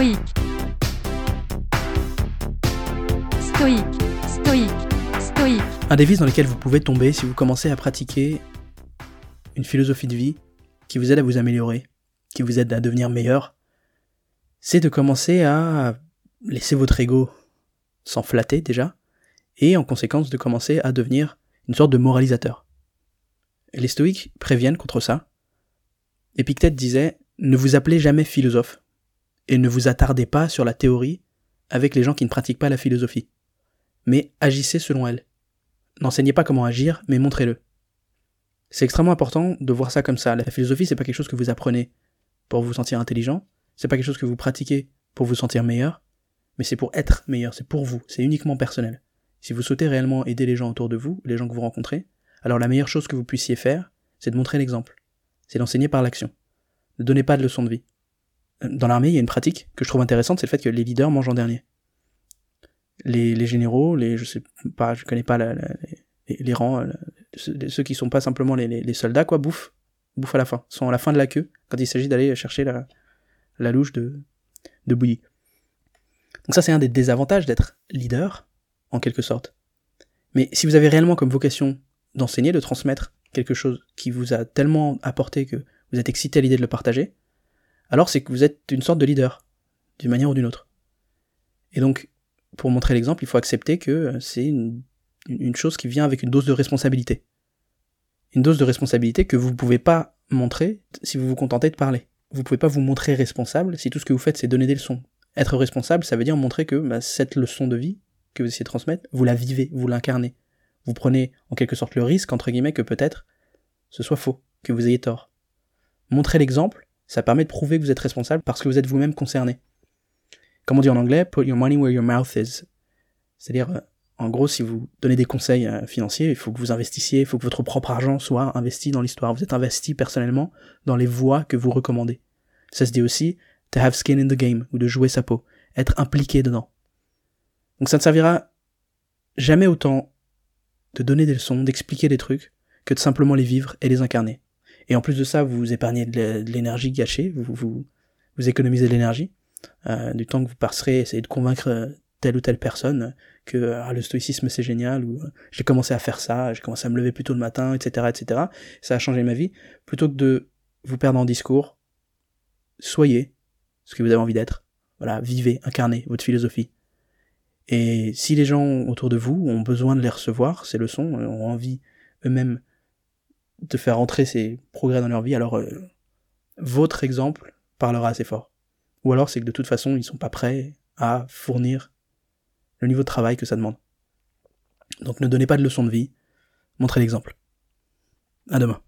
stoïque, stoïque, stoïque, stoïque. Un défi dans lequel vous pouvez tomber si vous commencez à pratiquer une philosophie de vie qui vous aide à vous améliorer, qui vous aide à devenir meilleur, c'est de commencer à laisser votre ego s'en flatter déjà, et en conséquence de commencer à devenir une sorte de moralisateur. Les stoïques préviennent contre ça. Épictète disait Ne vous appelez jamais philosophe, et ne vous attardez pas sur la théorie avec les gens qui ne pratiquent pas la philosophie, mais agissez selon elle. N'enseignez pas comment agir, mais montrez-le. C'est extrêmement important de voir ça comme ça. La philosophie, c'est pas quelque chose que vous apprenez pour vous sentir intelligent, c'est pas quelque chose que vous pratiquez pour vous sentir meilleur, mais c'est pour être meilleur, c'est pour vous, c'est uniquement personnel. Si vous souhaitez réellement aider les gens autour de vous, les gens que vous rencontrez, alors la meilleure chose que vous puissiez faire, c'est de montrer l'exemple. C'est d'enseigner par l'action. Ne donnez pas de leçons de vie. Dans l'armée, il y a une pratique que je trouve intéressante, c'est le fait que les leaders mangent en dernier. Les, généraux, les, je sais pas, je connais pas les, rangs, ceux qui sont pas simplement les, soldats, quoi, bouffent, bouffent à la fin, sont à la fin de la queue quand il s'agit d'aller chercher la, la louche de, de bouillie. Donc ça, c'est un des désavantages d'être leader, en quelque sorte. Mais si vous avez réellement comme vocation d'enseigner, de transmettre quelque chose qui vous a tellement apporté que vous êtes excité à l'idée de le partager, alors c'est que vous êtes une sorte de leader, d'une manière ou d'une autre. Et donc, pour montrer l'exemple, il faut accepter que c'est une, chose qui vient avec une dose de responsabilité. Une dose de responsabilité que vous ne pouvez pas montrer si vous vous contentez de parler. Vous ne pouvez pas vous montrer responsable si tout ce que vous faites c'est donner des leçons. Être responsable, ça veut dire montrer que bah, cette leçon de vie que vous essayez de transmettre, vous la vivez, vous l'incarnez. Vous prenez en quelque sorte le risque, entre guillemets, que peut-être ce soit faux, que vous ayez tort. Montrer l'exemple, ça permet de prouver que vous êtes responsable parce que vous êtes vous-même concerné. Comme on dit en anglais, put your money where your mouth is. C'est-à-dire, euh, en gros, si vous donnez des conseils euh, financiers, il faut que vous investissiez, il faut que votre propre argent soit investi dans l'histoire. Vous êtes investi personnellement dans les voies que vous recommandez. Ça se dit aussi to have skin in the game, ou de jouer sa peau, être impliqué dedans. Donc ça ne servira jamais autant de donner des leçons, d'expliquer des trucs, que de simplement les vivre et les incarner. Et en plus de ça, vous épargnez de l'énergie gâchée, vous, vous, vous économisez de l'énergie, euh, du temps que vous passerez à essayer de convaincre telle ou telle personne que ah, le stoïcisme c'est génial, ou j'ai commencé à faire ça, j'ai commencé à me lever plus tôt le matin, etc., etc. Ça a changé ma vie. Plutôt que de vous perdre en discours, soyez ce que vous avez envie d'être. Voilà, vivez, incarnez votre philosophie. Et si les gens autour de vous ont besoin de les recevoir, ces leçons, ont envie eux-mêmes de faire entrer ces progrès dans leur vie, alors euh, votre exemple parlera assez fort. Ou alors c'est que de toute façon, ils sont pas prêts à fournir le niveau de travail que ça demande. Donc ne donnez pas de leçons de vie, montrez l'exemple. À demain.